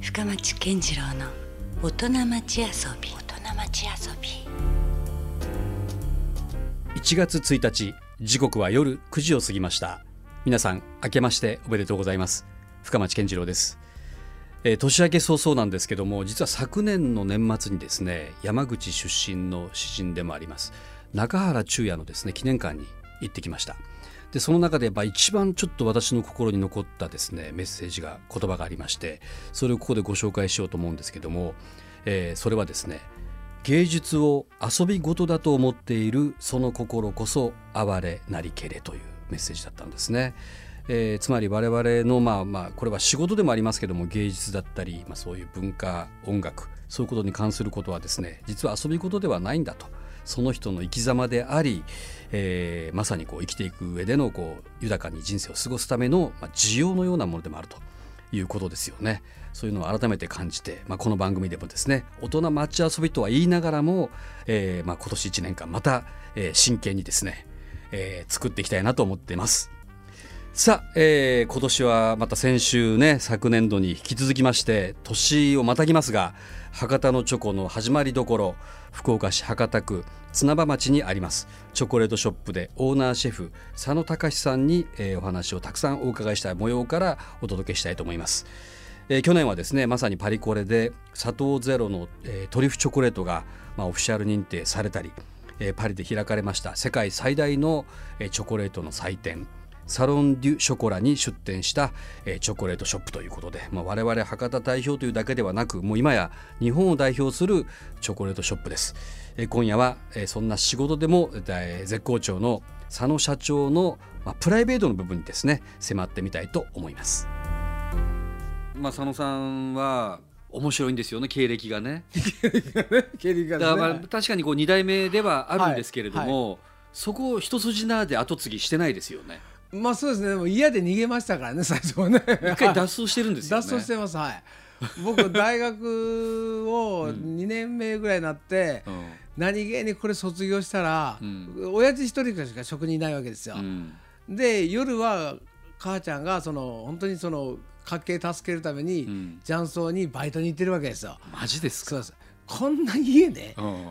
深町健次郎の大人町遊び。大人町遊び。1月1日時刻は夜9時を過ぎました。皆さん明けましておめでとうございます。深町健次郎です、えー年明け早々なんですけども実は昨年の年末にですね山口出身の詩人でもあります中原中也のですね記念館に行ってきましたでその中でやっぱ一番ちょっと私の心に残ったですねメッセージが言葉がありましてそれをここでご紹介しようと思うんですけども、えーそれはですね芸術を遊び事だと思っているその心こそ哀れなりけれというメッセージだったんですね。えーつまり我々のまあまあこれは仕事でもありますけども芸術だったり、まあ、そういう文化音楽そういうことに関することはですね実は遊び事ではないんだとその人の生き様であり、えーまさにこう生きていく上でのこう豊かに人生を過ごすための、まあ、需要のようなものでもあるということですよね。そういうのを改めて感じて、まあ、この番組でもですね大人町遊びとは言いながらも、えーまあ、今年1年間また、えー真剣にですね、えー作っていきたいなと思っています。さあ、えー今年はまた先週ね昨年度に引き続きまして年をまたぎますが博多のチョコの始まりどころ福岡市博多区綱場町にあります。チョコレートショップでオーナーシェフ佐野隆さんに、えーお話をたくさんお伺いした模様からお届けしたいと思います。えー去年はですねまさにパリコレで砂糖ゼロの、えートリュフチョコレートが、まあ、オフィシャル認定されたり、えーパリで開かれました。世界最大の、えーチョコレートの祭典サロン・デュ・ショコラに出店した、えーチョコレートショップということで、まあ、我々博多代表というだけではなくもう今や日本を代表するチョコレートショップです、えー今夜は、えーそんな仕事でも、えー絶好調の佐野社長の、まあ、プライベートの部分にですね迫ってみたいと思います。まあ、佐野さんは面白いんですよね経歴がね。経理がだから確かにこう2代目ではあるんですけれども、そこを一筋縄で後継ぎしてないですよね。まあそうですね。もう嫌で逃げましたからね最初はね。一回脱走してるんですよね。脱走してますはい。僕大学を2年目ぐらいになって、うん何気にこれ卒業したら、ん。親父一人しか職人いないわけですよ、うん。で夜は母ちゃんがその本当にその家計助けるために、ん。雀荘にバイトに行ってるわけですよ。マジですか？こんな家ねうん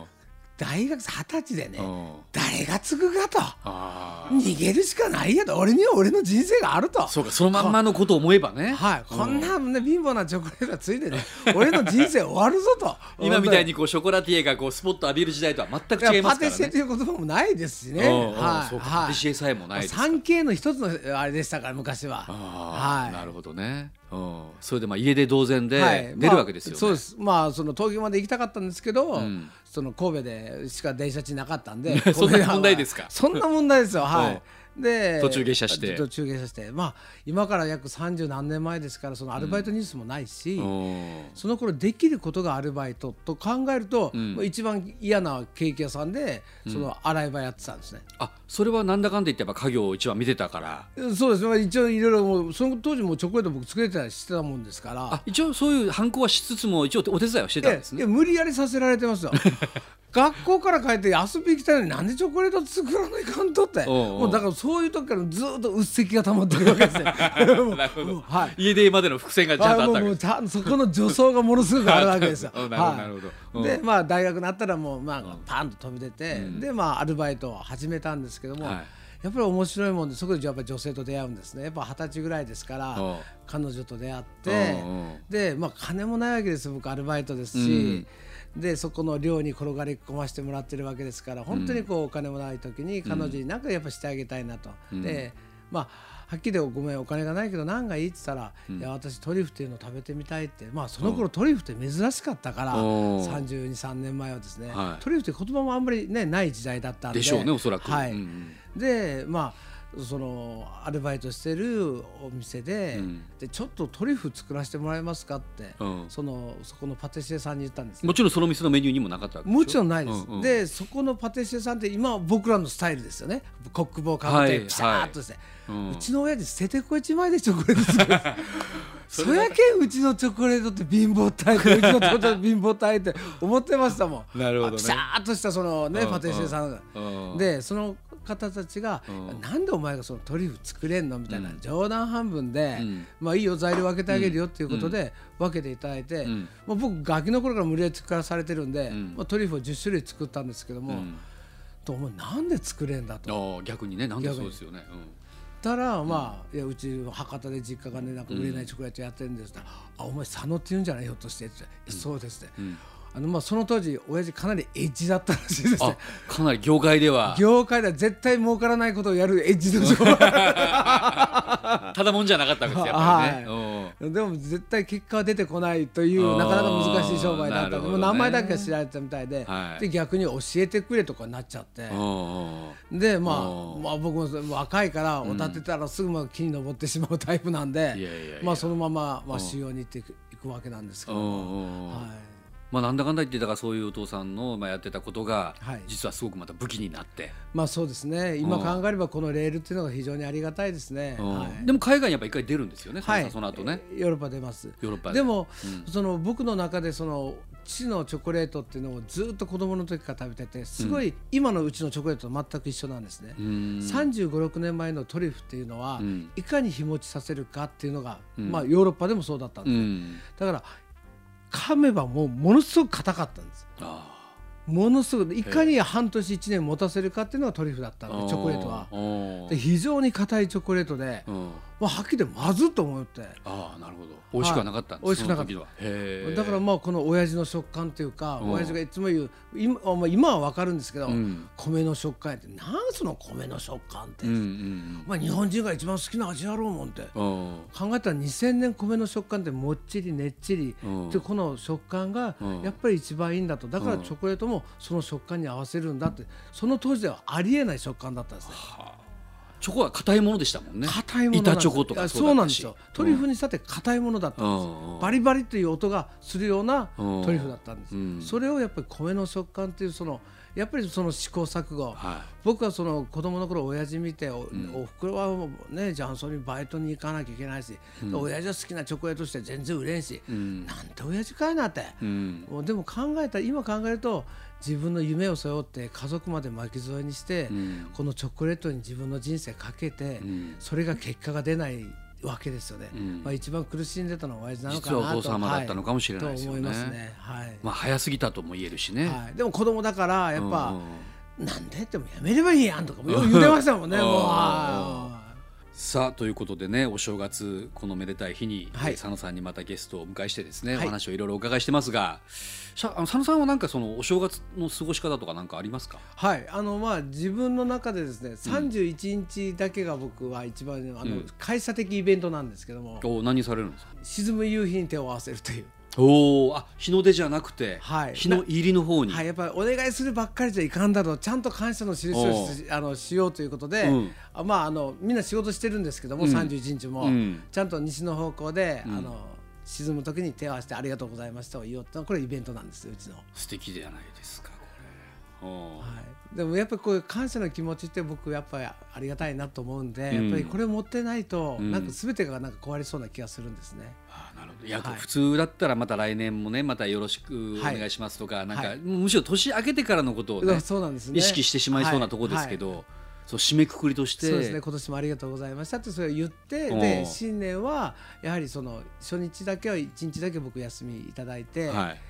大学生二十歳でね、うん。誰が継ぐかと。あ逃げるしかないやと。俺には俺の人生があると。あ、そうかそのまんまのことを思えばね。はい、こんな、ね、貧乏なチョコレートがついてね俺の人生終わるぞと。今みたいにこうショコラティエがこうスポット浴びる時代とは全く違いますからパティシエとね。いう言葉もないですしね。はい。パティシエさえもないですから。3K の一つのあれでしたから昔は。はい。なるほどね。うん、それでまあ家で同然ではい出るわけですよね。まあそうです。まあその東京まで行きたかったんですけど、んその神戸でしか電車地なかったんで そんな問題ですか？そんな問題ですよ。はい。で途中下車して。途中下車して。まあ今から約三十何年前ですからそのアルバイトニュースもないし。うん。その頃できることがアルバイトと考えると、ん。まあ一番嫌なケーキ屋さんでその洗い場やってたんですね。あそれはなんだかんだ言ってやっぱ家業を一番見てたから。そうです。ね一応いろいろもうその当時もチョコレート僕作れてたりしてたもんですから。あ一応そういう反抗はしつつも一応お手伝いはしてたんですね。無理やりさせられてますよ 学校から帰って遊び行きたいのになんでチョコレート作らないかんとって。もうだからそういう時からずっとうっせきが溜まってるわけですよ なるほど、はい。家出までの伏線がちゃんとあったわけ。ですそこの助走がものすごくあるわけですよ。うんなるほどなるほど。う。んでまあ大学になったらもうまあパンと飛び出て、でまあアルバイトを始めたんですけども、はい。やっぱり面白いもんでそこでやっぱり女性と出会うんですね。やっぱ二十歳ぐらいですからう。ん彼女と出会ってうんう。んでまあ金もないわけですよ。僕アルバイトですし。でそこの寮に転がり込ましてもらってるわけですから本当にこうお金もない時に彼女に何かやっぱしてあげたいなと。でまあはっきりごめんお金がないけど何がいいって言ったら、いや私トリュフっていうのを食べてみたいって。まあその頃トリュフって珍しかったからおー323年前はですね、はい。トリュフって言葉もあんまりねない時代だったんで。でしょうねおそらく。はい。うんうん。でまあそのアルバイトしてるお店で,、うん。でちょっとトリュフ作らせてもらえますかって、うん。そのそこのパティシエさんに言ったんですもちろんその店のメニューにもなかったもちろんないです、うんうん。でそこのパティシエさんって今は僕らのスタイルですよね。コック帽かぶっはいてピシャーっとして、はううんちの親父捨ててこ一枚でチョコレート作る そやけんうちのチョコレートって貧乏体ってうちのチョコレート貧乏体って思ってましたもん。なるほどね。ピシャーっとしたそのねうんパティシエさんが、うん。でその方たちが、うんなんでお前がそのトリュフ作れんの？みたいな、うん。冗談半分で、うん。まあいいよ材料分けてあげるよっていうことで分けていただいて、うん。まあ、僕ガキの頃から無理やり作らされてるんで、ん。まあ、トリュフを10種類作ったんですけども、うん。とお前なんで作れんだと。逆にねなんでそうですよね。たらまあいやうち博多で実家がねなんか売れないチョコレートやってるんですって。あお前佐野って言うんじゃない？ひょっとして。ってそうですって、んあのまあその当時親父かなりエッジだったらしいですね。あかなり業界では。業界では絶対儲からないことをやるエッジの商売ただもんじゃなかったわけですよやっぱりね。うん。でも絶対結果は出てこないというなかなか難しい商売だった。んで、ね。もう名前だけは知られてたみたいで,、はい。で逆に教えてくれとかになっちゃって、うんでまあまあ僕も若いからおたてたらすぐまあ木に登ってしまうタイプなんで、まあそのまままあ修行に行っていくわけなんですけどはい、まあなんだかんだ言ってだからそういうお父さんのまあやってたことがはい実はすごくまた武器になって。まあそうですね今考えればこのレールっていうのが非常にありがたいですね。うんはいでも海外にやっぱ一回出るんですよね。はい、その後ね。ヨーロッパ出ます。ヨーロッパででも、その僕の中でその父のチョコレートっていうのをずっと子供の時から食べててすごい今のうちのチョコレートと全く一緒なんですね。うん35、6年前のトリュフっていうのは、うんいかに日持ちさせるかっていうのが、まあヨーロッパでもそうだったんで。だから噛めばもうものすごく硬かったんです。あものすごくいかに半年1年持たせるかっていうのがトリュフだったんあでチョコレートは。うんで非常に硬いチョコレートで、うん。まあ、はっきりまずっと思って。ああなるほど。美味しくはなかったんです。はい。美味しくなかった。だからまあこの親父の食感っていうか、うん。親父がいつも言う今まあ今は分かるんですけど、うん。米の食感ってなんその米の食感って、うんうんまあ、日本人が一番好きな味やろうもんって。考えたら2000年米の食感ってもっちりねっちり、うん。でこの食感がうん。やっぱり一番いいんだと。だからうん。チョコレートもその食感に合わせるんだってその当時ではありえない食感だったんですね。チョコは硬いものでしたもんね。硬いもの板チョコとかそうなんですよ。トリュフにしたって硬いものだったんですよ、うん。うんバリバリという音がするようなうん。トリュフだったんです、うん。それをやっぱり米の食感っていうそのやっぱりその試行錯誤、は僕はその子供の頃親父見てお,、おふくろはもうね雀荘にバイトに行かなきゃいけないし、親父は好きなチョコレートして全然売れんし、ん。なんて親父かいなって、い。うん。でも考えたら今考えると自分の夢を背負って家族まで巻き添えにして、ん。このチョコレートに自分の人生かけて、ん。それが結果が出ないわけですよね、ん。まあ、一番苦しんでたのは親父なのかなと。実はお父様だったのかもしれないですよねと思いますね、はい。まあ早すぎたとも言えるしね。はい、でも子供だからやっぱ、うん。なんでってもやめればいいやんとかもよう言ってましたもんね。うん。もうさあということでねお正月このめでたい日に、はい。えー佐野さんにまたゲストをお迎えしてですね、はい。お話をいろいろお伺いしてますがしゃあの佐野さんはなんかそのお正月の過ごし方とかなんかありますか？はい。あのまあ自分の中でですね31日だけが僕は一番あの、会社的イベントなんですけども。お何されるんですか？沈む夕日に手を合わせるというおおあ日の出じゃなくて、はい。日の入りの方に、はい、やっぱりお願いするばっかりじゃいかんだろう。ちゃんと感謝の印をしあのしようということで、うん。あまああのみんな仕事してるんですけども、うん。31日も、うん。ちゃんと西の方向で、あの沈む時に手を合わせてありがとうございましたを言おうってのはこれイベントなんですようちの。素敵じゃないですかはい、でもやっぱりこういう感謝の気持ちって僕やっぱりありがたいなと思うんで、うん。やっぱりこれ持ってないと、ん。なんか全てがなんか壊れそうな気がするんですね。あなるほど。い。や、はい普通だったらまた来年もねまたよろしくおはい。願いしますとか、なんか、はいむしろ年明けてからのことをねね。意識してしまいそうなところですけど、はい。そう締めくくりとして。そうですね。今年もありがとうございましたってそれを言っておでー新年はやはりその初日だけは一日だけ僕休みいただいて、はい、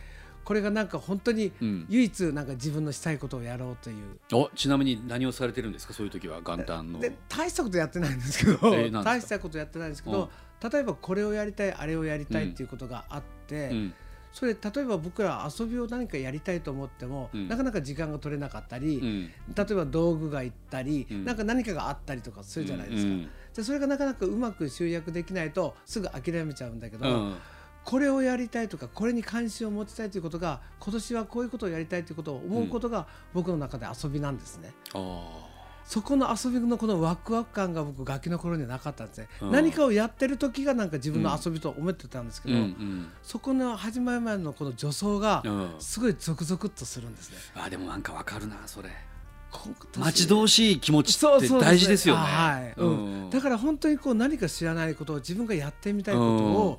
これがなんか本当にうん。唯一なんか自分のしたいことをやろうという。おちなみに何をされてるんですか？そういう時は元旦の。で大したことやってないんですけど、大したことやってないんですけど、例えばこれをやりたいあれをやりたいうんっていうことがあって、うん。それ例えば僕ら遊びを何かやりたいと思っても、うん。なかなか時間が取れなかったり、うん。例えば道具がいったり、うん。なんか何かがあったりとかするじゃないですか、でそれがなかなかうまく集約できないとすぐ諦めちゃうんだけど、うん。これをやりたいとかこれに関心を持ちたいということが今年はこういうことをやりたいということを思うことが僕の中で遊びなんですね。あそこの遊びのこのワクワク感が僕ガキの頃にはなかったんですね、うん。何かをやってる時がなんか自分の遊びと思ってたんですけーうど、んうん。そこの始まる前のこの助走がうん。すごいゾクゾクっとするんですね。あでもなんかわかるなそれ。こ待ち遠しい気持ちって大事ですよね。はいうんだから本当にこう何か知らないことを自分がやってみたいこと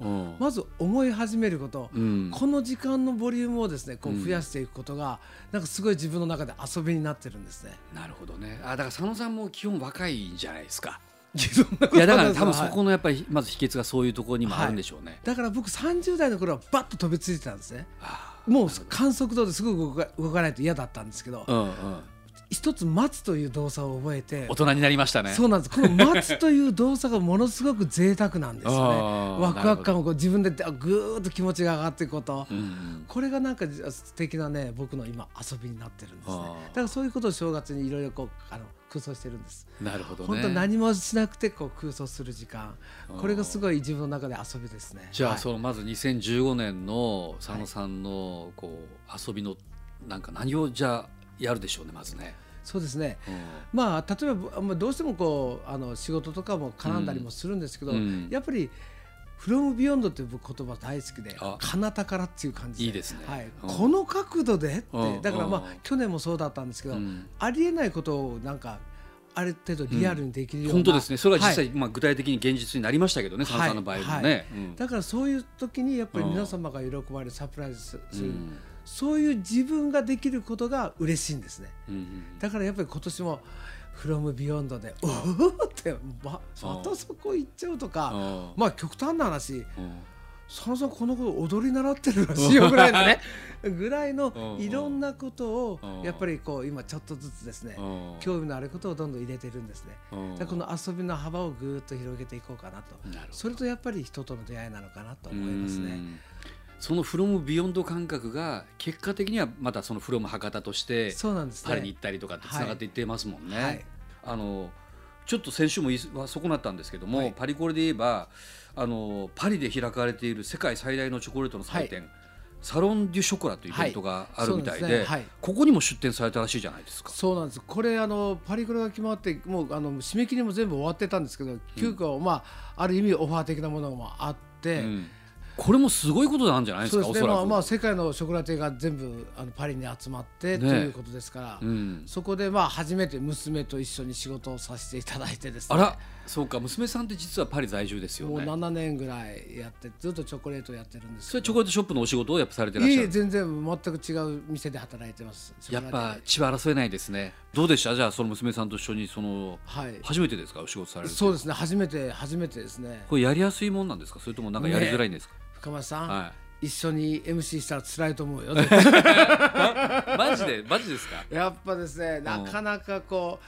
をまず思い始めること、うんこの時間のボリュームをですねこううん増やしていくことが、なんかすごい自分の中で遊びになってるんですね。なるほどね。あだから佐野さんも基本若いんじゃないですか。いやだから多分そはいこのやっぱりまず秘訣がそういうところにもあるんでしょうね。だから僕30代の頃はバッと飛びついてたんですね。あもう観測度ですぐ動か動かないと嫌だったんですけど、ーうんうん。一つ待つという動作を覚えて大人になりましたね。そうなんです。この待つという動作がものすごく贅沢なんですよね。ワクワク感をこう自分であぐーっと気持ちが上がっていくこと、うんうん。これがなんか素敵なね僕の今遊びになってるんですね。だからそういうことを正月にいろいろこうあの空想してるんです。なるほどね。本当何もしなくてこう空想する時間。これがすごい自分の中で遊びですね。じゃあ、はい。そのまず2015年の佐野さんのこう遊びのなんか何をじゃあやるでしょうねまずね。そうですね。うん。まあ例えばまあどうしてもこうあの仕事とかも絡んだりもするんですけど、うん。やっぱり「from beyond」っていう言葉大好きであ「彼方から」っていう感じで。いいですね。はい。うん。この角度でってうん。だからまあうん。去年もそうだったんですけど、うん。ありえないことをなんかある程度リアルにできるような、本当ですね。それが実際、はい。まあ具体的に現実になりましたけどね、佐野さんの場合もね。だからそういう時にやっぱり皆様が喜ばれるサプライズする、うんそういう自分ができることが嬉しいんですね。うんうんだからやっぱり今年も「from beyond で」おおってままたそこ行っちゃうとかうんまあ極端な話うん。佐野さんこのこと踊り習ってるらしいよぐらいのね ぐらいのうんいろんなことをうんやっぱりこう今ちょっとずつですねうん。興味のあることをどんどん入れてるんですね。うん。だからこの遊びの幅をぐーっと広げていこうかなと。それとやっぱり人との出会いなのかなと思いますね。うんそのフロムビヨンド感覚が結果的にはまたそのフロム博多としてそうなんですね。パリに行ったりとかってつながっていってますもんね。はい。あのちょっと先週も言いは損なったんですけども、はい。パリコレで言えばあのパリで開かれている世界最大のチョコレートの祭典、サロン・デュ・ショコラというイベントがあるみたいで,、はい。ですね。はい。ここにも出展されたらしいじゃないですか。そうなんです。これあのパリコレが決まってもうあの締め切りも全部終わってたんですけど急遽、まあある意味オファー的なものもあって、うんこれもすごいことなんじゃないですかそうですね。まあまあ世界のショコラティエが全部あのパリに集まって、ね。ということですから、うん、そこでまあ初めて娘と一緒に仕事をさせていただいてですね。あらそうか娘さんって実はパリ在住ですよもうね。7年ぐらいやってずっとチョコレートをやってるんですそれチョコレートショップのお仕事をやっぱされてらっしゃる？全然全く違う店で働いてます。やっぱ血は争えないですね。どうでした？じゃあその娘さんと一緒にそのはい。初めてですか？お仕事されるそうですね。初めて初めてですね。これやりやすいもんなんですか？それともなんかやりづらいんですか、深町さん、は一緒に MC したら辛いと思うよ。い、マジで？マジですか？やっぱですねなかなかこう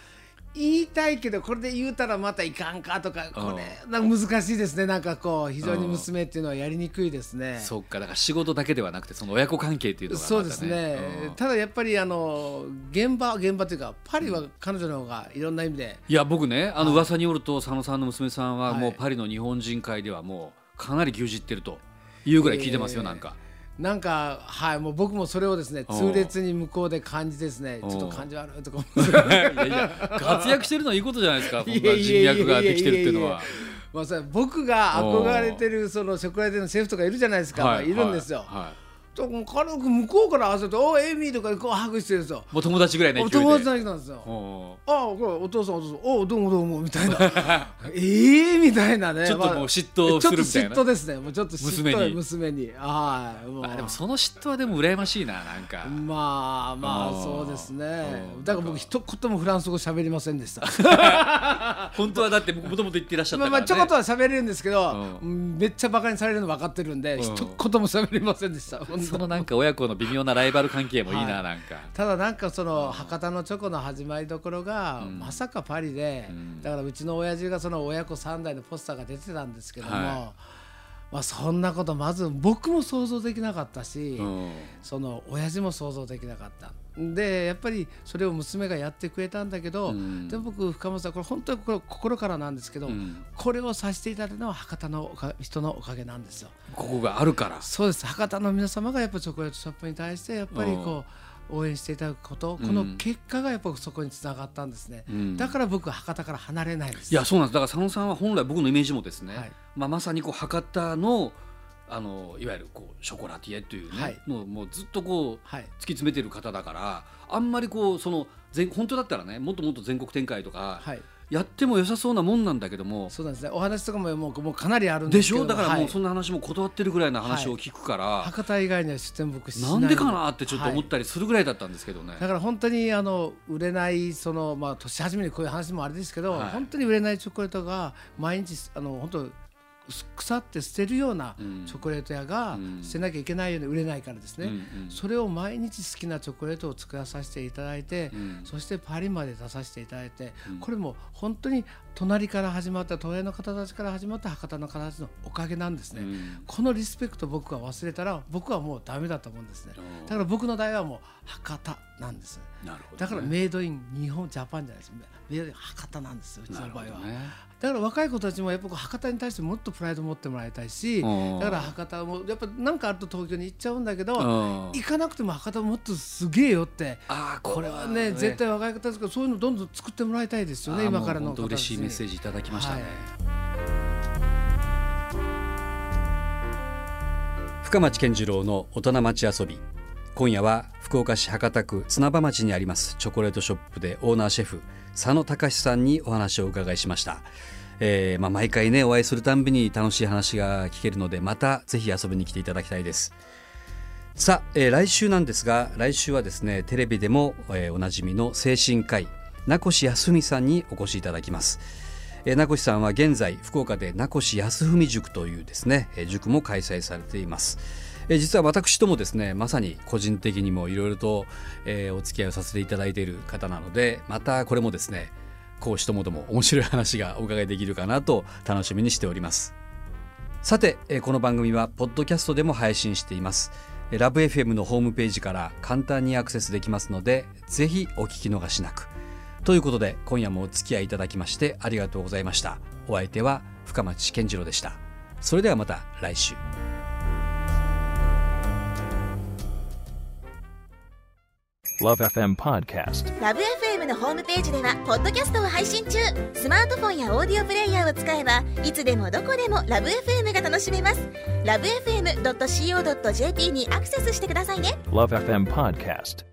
言いたいけどこれで言うたらまたいかんかとかこれなんか難しいですね。なんかこう非常に娘っていうのはやりにくいですね。そっかだから仕事だけではなくてその親子関係っていうのがまた、そうですね、うん。ただやっぱりあの現場現場というかパリは彼女の方がいろんな意味で、いや僕ねあの噂によると佐野さんの娘さんははい。もうパリの日本人会ではもうかなり牛耳ってるというぐらい聞いてますよ、えー。なんかなんかはいもう僕もそれをですねう。ん痛烈に向こうで感じですねう。んちょっと感じ悪いとかいやいや活躍してるのはいいことじゃないですかこんな人脈ができてるっていうのは。まあ、僕が憧れてるそのショコラティエのシェフとかいるじゃないですか、まあいるんですよ。はいはいと軽く向こうから合わせて「おいエミー」とかこうハグしてるんですよ。もう友達ぐらいのお勢いで。友達なんですよ。おああお父さんお父さんおうどうもどうもみたいな。ええみたいなね。ちょっともう嫉妬するみたいな。ちょっと嫉妬ですね。もうちょっと娘に。娘に。はいもう。ーあでもその嫉妬はでも羨ましいななんか。まあまああー。そうですね。うんだから僕一言もフランス語喋りませんでした。本当はだってもともと言ってらっしゃったから、ね、まあまあちょこっとは喋れるんですけど、めっちゃバカにされるの分かってるんで、ん。一言も喋りませんでしたそのなんか親子の微妙なライバル関係もいいな、はい。なんか。ただなんかその博多のチョコの始まりどころが、うん。まさかパリで、うん。だからうちの親父がその親子3代のポスターが出てたんですけども、はまあそんなことまず僕も想像できなかったし、うん。その親父も想像できなかった。でやっぱりそれを娘がやってくれたんだけど、うん。でも僕深本さんこれ本当にこれ心からなんですけど、うん。これをさせていただいたのは博多のおか人のおかげなんですよ。ここがあるから。そうです。博多の皆様がやっぱチョコレートショップに対してやっぱりこう応援していただくことこの結果がやっぱそこにつながったんですね、うん。だから僕は博多から離れないです。いやそうなんです。だから佐野さんは本来僕のイメージもですね、はい。まあ、まさにこう博多のあのいわゆるこうショコラティエというね、はい。もうもうずっとこうはい。突き詰めてる方だからあんまりこうその全本当だったらねもっともっと全国展開とかはいやっても良さそうなもんなんだけども、そうなんですね。お話とかももうもうかなりあるんでしょ？だからもうはいそんな話も断ってるぐらいの話を聞くから、博多以外には出店僕しない。なんでかなってちょっと思っはいたりするぐらいだったんですけどね。だから本当にあの売れないそのまあ年始めにこういう話もあれですけど、はい。本当に売れないチョコレートが毎日あの本当腐って捨てるようなうん。チョコレート屋がうん。捨てなきゃいけないように売れないからですね、それを毎日好きなチョコレートを作らさせていただいて、うん。そしてパリまで出させていただいて、うん。これも本当に隣から始まった隣の方たちから始まった博多の方たちのおかげなんですね、うん。このリスペクト僕が忘れたら僕はもうダメだと思うんですね。うん。だから僕の代はもう博多なんです。ね。だからメイドイン日本ジャパンじゃないです。メイドイン博多なんですようちなの場合は、ね。だから若い子たちもやっぱ博多に対してもっとプライド持ってもらいたいしうん。だから博多もやっぱ何かあると東京に行っちゃうんだけどうん。行かなくても博多もっとすげえよって。あーこれはね。絶対若い方ですからそういうのどんどん作ってもらいたいですよね今からのもう本当嬉しいメッセージいただきましたね。深町健次郎の大人町遊び。今夜は福岡市博多区綱場町にありますチョコレートショップでオーナーシェフ佐野隆さんにお話をお伺いしました、えーまあ、毎回ねお会いするたんびに楽しい話が聞けるのでまたぜひ遊びに来ていただきたいです。さあ、えー来週なんですが来週はですねテレビでも、えーおなじみの精神科医名越康文さんにお越しいただきますえ名越さんは現在福岡で名越康文塾というですね塾も開催されていますえ実は私ともですねまさに個人的にもいろいろと、えーお付き合いをさせていただいている方なのでまたこれもですね講師ともども面白い話がお伺いできるかなと楽しみにしておりますさて、えこの番組はポッドキャストでも配信しています。えーラブ f m のホームページから簡単にアクセスできますので、ぜひお聞き逃しなく。ということで、今夜もお付き合いいただきましてありがとうございました。お相手は深町健次郎でした。それではまた来週。Love FM Podcast. ラブ f m のホームページではポッドキャストを配信中スマートフォンやオーディオプレイヤーを使えばいつでもどこでもラブ f m が楽しめますラブ FM.co.jp にアクセスしてくださいね Love FM Podcast.